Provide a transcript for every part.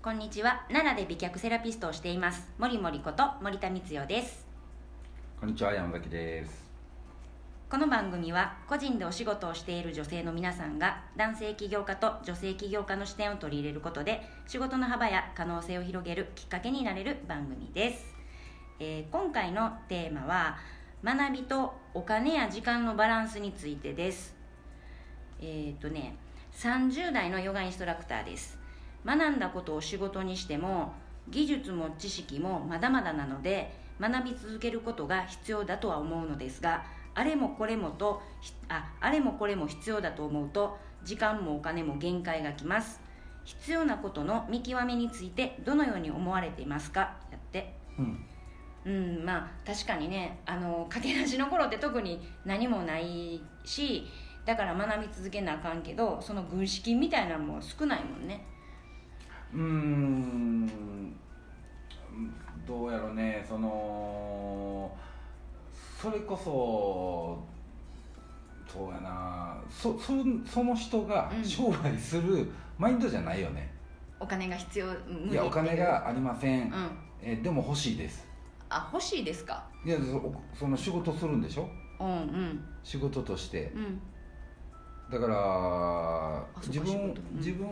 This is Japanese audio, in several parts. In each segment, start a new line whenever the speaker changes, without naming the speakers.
こんにちは。奈良で美脚セラピストをしています。森森こと森田光代です。
こんにちは山崎です。
この番組は個人でお仕事をしている女性の皆さんが男性起業家と女性起業家の視点を取り入れることで仕事の幅や可能性を広げるきっかけになれる番組です、えー今回のテーマは学びとお金や時間のバランスについてです。えっ、とね30代のヨガインストラクターです学んだことを仕事にしても技術も知識もまだまだなので学び続けることが必要だとは思うのですがあれもこれもとひああれもこれも必要だと思うと時間もお金も限界がきます。必要なことの見極めについてどのように思われていますか？やって。
うん。
うんまあ確かにねあの駆け出しの頃って特に何もないしだから学び続けなあかんけどその軍資金みたいなのも少ないもんね
うーんどうやろうねそのそれこそそうやなそそその人が
うん。
商売するマインドじゃないよね、
お金が必要い
やお金がありません、
うん。
えでも欲しいです。
あ欲しいですか？
いやそその仕事するんでしょ？
うんうん。
仕事として。
うん。
だから自分、
うん。
自分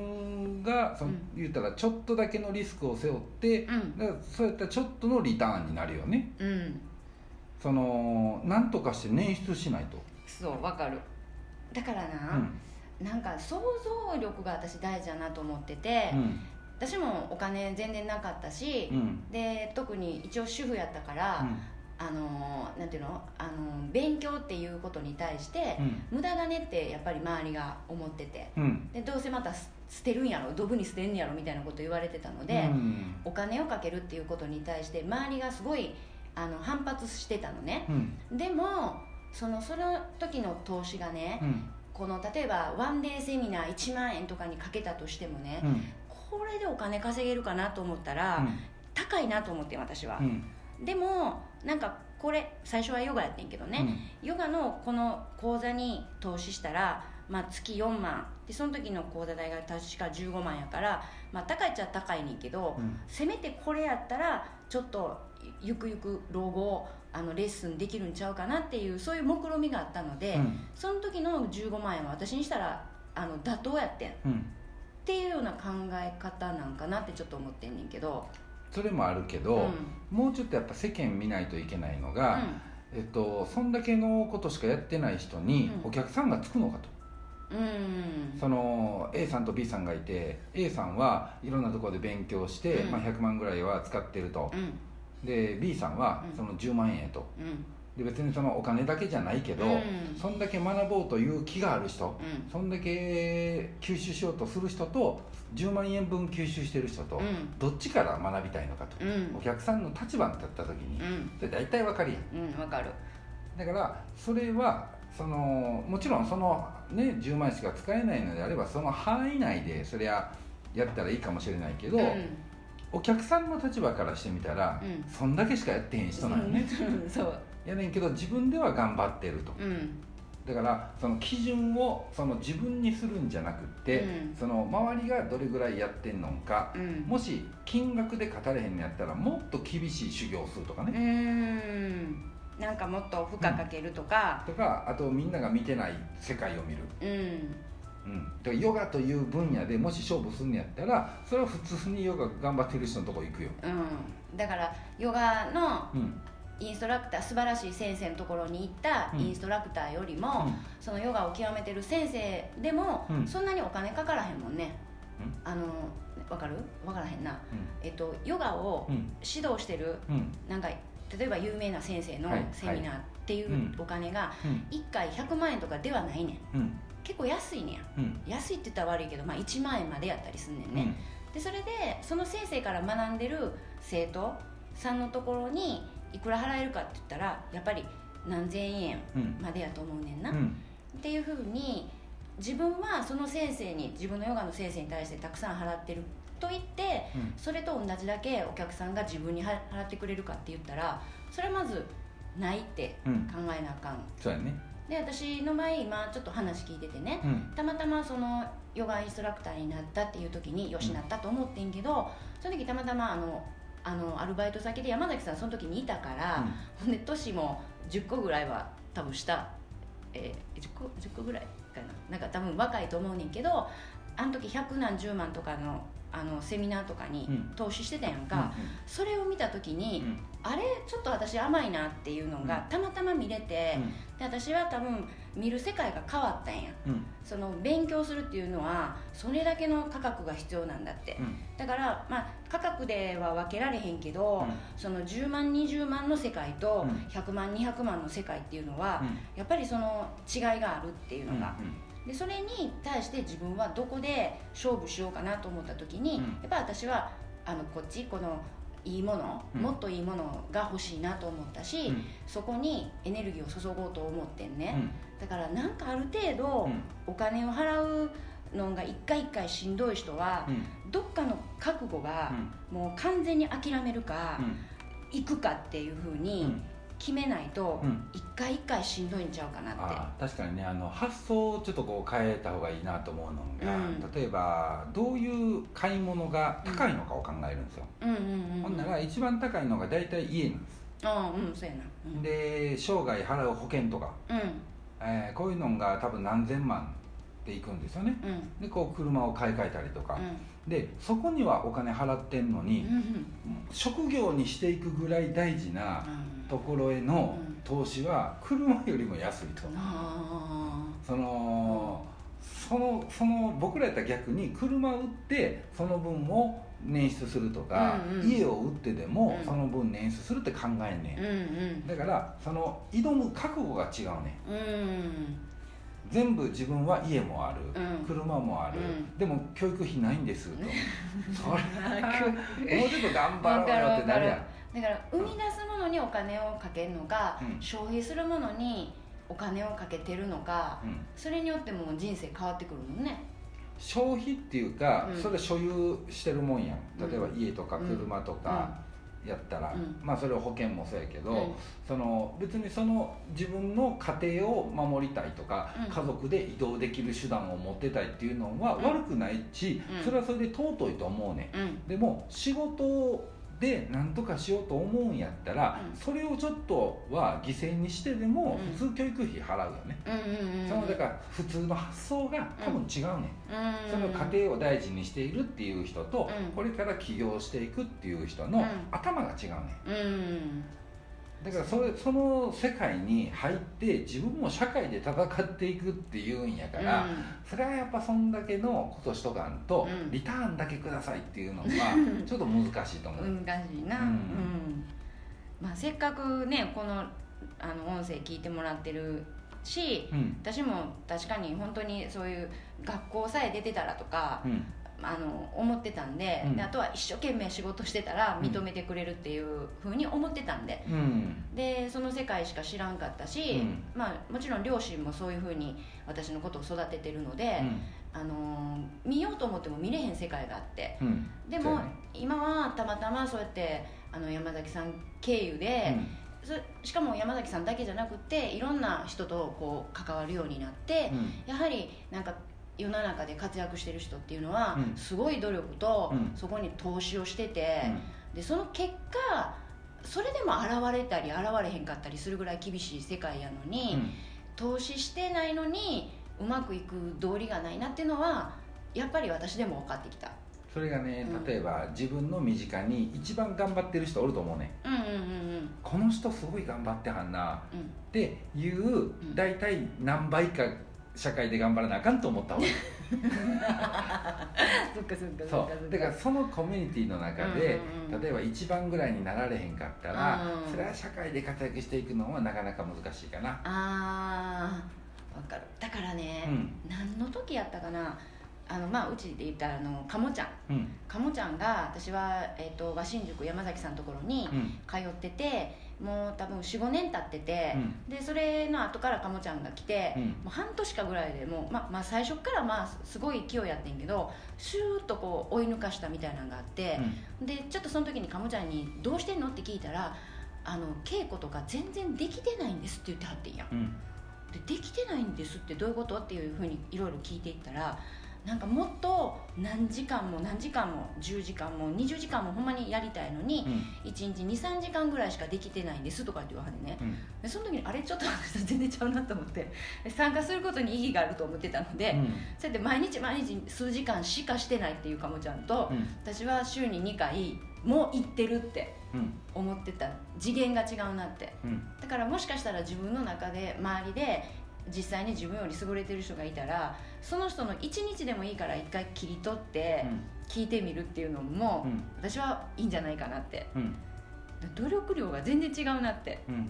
がその、
うん
言ったらちょっとだけのリスクを背負って、
うん。
だからそうやったらちょっとのリターンになるよね。
うん。
その何とかして捻出しないと。
そうわかる。だからな、
うん。
なんか想像力が私大事だなと思ってて、
うん。
私もお金全然なかったし、
うん。
で特に一応主婦やったから、あのなんていうの？あの勉強っていうことに対して、
うん。
無駄だねってやっぱり周りが思ってて。
うん。
でどうせまたす捨てるんやろ？ドブに捨てんやろ？みたいなこと言われてたので、
うん。
お金をかけるっていうことに対して周りがすごいあの反発してたのね。
う、ん。
でもそのその時の投資がね、
うん。
この例えばワンデーセミナー1万円とかにかけたとしてもね、
うん。
これでお金稼げるかなと思ったら、
うん。
高いなと思って私は、
うん。
でもなんかこれ最初はヨガやってんけどね、ヨガのこの講座に投資したら、まあ、月4万。でその時の講座代が確か15万やから、まあ、高いっちゃ高いねんけど、
うん。
せめてこれやったらちょっとゆくゆく老後あのレッスンできるんちゃうかなっていうそういう目論みがあったので、
うん。
その時の15万円は私にしたらあの妥当やってん。っ
うん。
ていうような考え方なんかなってちょっと思ってんねんけど
それもあるけど、
うん。
もうちょっとやっぱ世間見ないといけないのが、えっと、そんだけのことしかやってない人に
うん。
お客さんがつくのかと、
うん。
その A さんと B さんがいて A さんはいろんなところで勉強して、
うん。
まあ、100万ぐらいは使ってると。
う、ん。
で B さんは
うん。
その10万円やと。
うん
で別にそのお金だけじゃないけど、
うん。
そんだけ学ぼうという気がある人、
うん。
そんだけ吸収しようとする人と10万円分吸収してる人と、
うん。
どっちから学びたいのかと、
うん。
お客さんの立場に立った時に、
うん。
それ大体わかるやん。
うんわかる。
だからそれはそのもちろんそのね10万円しか使えないのであればその範囲内でそりゃやったらいいかもしれないけど、
うん。
お客さんの立場からしてみたら、
うん。
そんだけしかやってへん人なのね、
う んそう
やねんけど自分では頑張ってると。
うん。
だからその基準をその自分にするんじゃなくって、
うん。
その周りがどれぐらいやってんのか、
うん。
もし金額で語れへんのやったらもっと厳しい修行をするとか
う
ね、
ん。なんかもっと負荷かけるとか。
とかあとみんなが見てない世界を見る。
うん。
うん、だからヨガという分野でもし勝負すんのやったらそれは普通にヨガ頑張ってる人のとこ行くよ、
うん。だからヨガの
うん
インストラクター素晴らしい先生のところに行った
うん。
インストラクターよりも、
うん。
そのヨガを極めてる先生でも、
うん。
そんなにお金かからへんもんね。
うん。
あのわかる？わからへんな、
う
えっと、ヨガを
うん。
指導してる、
うん。
なんか例えば有名な先生の
はい。
セミナーっていう
うん。
お金が
うん。
1回100万円とかではないねん。
うん。
結構安いね
ん
安いって言ったら悪いけど、まあ、1万円までやったりすんねんね、でそれでその先生から学んでる生徒さんのところにいくら払えるかって言ったらやっぱり何千円
うん。
までやと思うねんな、
うん。
っていうふうに自分はその先生に自分のヨガの先生に対してたくさん払ってると言って、
うん。
それと同じだけお客さんが自分には払ってくれるかって言ったらそれはまずないって
うん。
考えなあかん、
そうやね。
で私の場合今ちょっと話聞いててね、
うん。
たまたまそのヨガインストラクターになったっていう時によしなったと思ってんけど、その時たまたまあのあのアルバイト先で山崎さんその時にいたから、ほんで年も10個ぐらいは多分下、えー、10, 個10個ぐらいかな。なんか多分若いと思うねんけどあの時百何十万とかのあのセミナーとかに
うん。
投資してたやん
うん
か、それを見た時に、
うん。
あれ？ちょっと私甘いなっていうのがたまたま見れて、で私は多分見る世界が変わったんや。
うん。うん
その勉強するっていうのはそれだけの価格が必要なんだって。
うん。
だから、まあ、価格では分けられへんけど、
うん。
その10万20万の世界と
うん。
100万200万の世界っていうのは、
うん。
やっぱりその違いがあるっていうのが、でそれに対して自分はどこで勝負しようかなと思った時に、
うん。
やっぱ私はあのこっちこのいいもの、
うん。
もっといいものが欲しいなと思ったし、
うん。
そこにエネルギーを注ごうと思ってんね、
うん。
だからなんかある程度
うん。
お金を払うのが一回一回しんどい人は、
うん。
どっかの覚悟が
うん。
もう完全に諦めるか、
うん。
行くかっていうふう
う
に
ん
決めないと
うん。
一回一回しんどいんちゃうかなって。
あー確かにねあの発想をちょっとこう変えた方がいいなと思うのが、
うん。
例えばどういう買い物が高いのかを考えるんですよ、
うんうんうん
ほんなら一番高いのが大体家なんです、
ああうんそうやな。うん。
で生涯払う保険とか、
うん。
えーこういうのが多分何千万でいくんですよね。
うん。
でこう車を買い替えたりとか、
う
でそこにはお金払ってんのに、
ん。うん
職業にしていくぐらい大事な
うん
ところへの
うん
投資は車よりも安いと、
あ
そのそのその僕らやったら逆に車売ってその分を捻出するとか、
うんうん。
家を売ってでも
うん。
その分捻出するって考えんね
ーうん
ん。だからその挑む覚悟が違うねん。
うん。うん
全部自分は家もある、
うん。
車もある、
うん。
でも教育費ないんですと、それ
うん
もうちょっと頑張ろうよってなるやん
だから生み出すものにお金をかけるのか、
うん。
消費するものにお金をかけてるのか
うん。
それによっても人生変わってくるもんね。
消費っていうか、
うん。
それ所有してるもんやん。
うん。
例えば家とか車とかやったら、
うん。
まあそれは保険もそうやけど、
うん。
その別にその自分の家庭を守りたいとか、
うん。
家族で移動できる手段を持ってたいっていうのは
うん。
悪くないし、
うん。
それはそれで尊いと思うねでも仕事で何とかしようと思うんやったら、
うん。
それをちょっとは犠牲にしてでも
うん。
普通教育費払うよね、そのだから普通の発想が多分違うねん、
うん。
その家庭を大事にしているっていう人と、
うん。
これから起業していくっていう人の
うん。
頭が違うね
うん
だからそれその世界に入って自分も社会で戦っていくっていうんやから、それはやっぱそんだけのことしとかんと、
うん。
リターンだけくださいっていうのは ちょっと難しいと思う、
うん難しいな、
う
うんん。まあ、せっかくねこのあの音声聞いてもらってるし
うん。
私も確かに本当にそういう学校さえ出てたらとか
うん
あの思ってたんで,、
うん。
であとは一生懸命仕事してたら認めてくれるっていうふうに思ってたんで。
うん。
でその世界しか知らんかったし、
うん。
まあ、もちろん両親もそういうふうに私のことを育ててるので、あの見ようと思っても見れへん世界があって。でも、今はたまたまそうやってあの山崎さん経由で、そしかも山崎さんだけじゃなくていろんな人とこう関わるようになって、
うん。
やはりなんか世の中で活躍してる人っていうのは、
うん。
すごい努力と、
うん。
そこに投資をしてて、
うん。
でその結果それでも現れたり現れへんかったりするぐらい厳しい世界やのに、
うん。
投資してないのにうまくいく道理がないなっていうのはやっぱり私でも分かってきた。
それがね
うん。
例えば自分の身近に一番頑張ってる人おると思うね。
うんうんうん
この人すごい頑張ってはんな。
うん。
っていう大体何倍か社会で頑張らなあかんと思った方がいい
そっかそっか
そ
そっか。
う。だからそのコミュニティの中で、
うんうんうん。
例えば一番ぐらいになられへんかったら、
うん
それは社会で活躍していくのはなかなか難しいかな。
あー分かる。だからね、
うん。
何の時やったかな。あのまあうちで言ったらあの鴨ちゃん。
うん。
鴨ちゃんが私は、えー、と和新宿山崎さんのところに
うん。
通っててもう多分45年経ってて、
うん。
でそれの後から鴨ちゃんが来て、
うん。
もう半年かぐらいでもう、ままあ、最初からまあすごい勢いやってんけどシューッとこう追い抜かしたみたいなのがあって、でちょっとその時に鴨ちゃんに「どうしてんの?」って聞いたら「あの稽古とか全然できてないんです」って言ってはってんやん。
うん。
でできてないんですってどういうこと？っていうふうにいろいろ聞いていったらなんかもっと何時間も何時間も10時間も20時間もほんまにやりたいのに、
うん。
1日23時間ぐらいしかできてないんですとかって言わはんね。
うん。
でその時にあれちょっと私と全然ちゃうなと思ってで 参加することに意義があると思ってたので、
うん。
そうやって毎日毎日数時間しかしてないっていうかもちゃんと、
うん。
私は週に2回もう行ってるって
うん。
思ってた。次元が違うなって。
うん。
だからもしかしたら自分の中で周りで実際に自分より優れてる人がいたらその人の一日でもいいから一回切り取って聞いてみるっていうのも、
うん。
私はいいんじゃないかなって。
うん。
努力量が全然違うなって。
うんうん。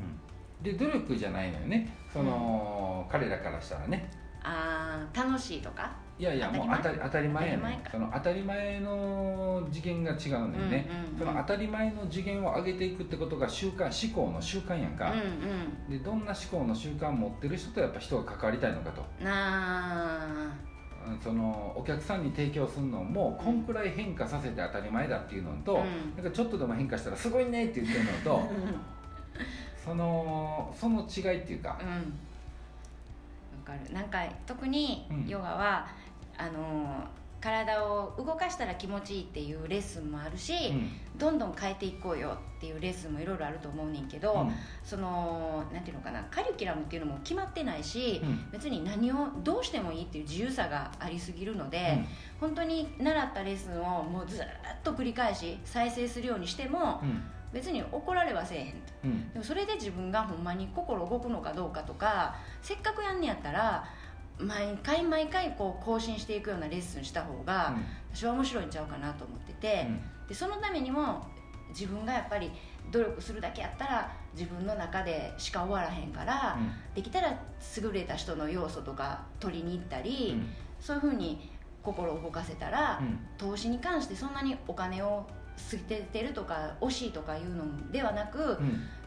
で努力じゃないのよね。その、彼らからしたらね。
あー楽しいとか？
いやいやもう当たり当たり前やねその当たり前の次元が違うのよね、
うんうんうん。
その当たり前の次元を上げていくってことが習慣思考の習慣やんか、
うんうん。
でどんな思考の習慣を持ってる人とやっぱ人が関わりたいのかと。
なあ。
うんそのお客さんに提供するのもこんくらい変化させて当たり前だっていうのと、
うん。
なんかちょっとでも変化したらすごいねって言ってるのと そのその違いっていうか。
うん、わかる。なんか特に
うん。
ヨガは、あの体を動かしたら気持ちいいっていうレッスンもあるし、
うん。
どんどん変えていこうよっていうレッスンもいろいろあると思うねんけど、
うん。
そのなんていうのかなカリキュラムっていうのも決まってないし、
うん。
別に何をどうしてもいいっていう自由さがありすぎるので、本当に習ったレッスンをもうずっと繰り返し再生するようにしても
うん。
別に怒られはせえへんと。
うん。
でもそれで自分がほんまに心動くのかどうかとかせっかくやんねやったら毎回毎回こう更新していくようなレッスンした方が私は面白いんちゃうかなと思ってて、でそのためにも自分がやっぱり努力するだけやったら自分の中でしか終わらへんから、できたら優れた人の要素とか取りに行ったり、そういうふうに心を動かせたら、投資に関してそんなにお金を捨ててるとか惜しいとかいうのではなく、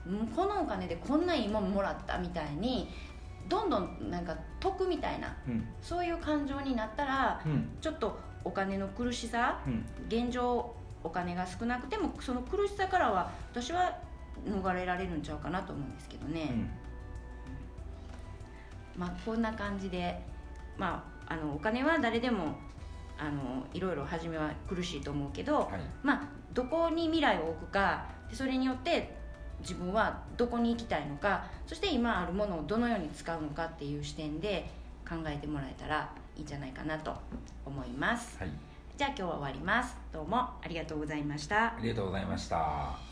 うん。このお金でこんないいもんもらったみたいにどんどんなんか得みたいなそういう感情になったらちょっとお金の苦しさ現状お金が少なくてもその苦しさからは私は逃れられるんちゃうかなと思うんですけどね、まあこんな感じでまああのお金は誰でもあのいろいろ初めは苦しいと思うけど、
はい。
まあどこに未来を置くかでそれによって自分はどこに行きたいのかそして今あるものをどのように使うのかっていう視点で考えてもらえたらいいんじゃないかなと思います。
はい。
じゃあ今日は終わります。どうもありがとうございました。
ありがとうございました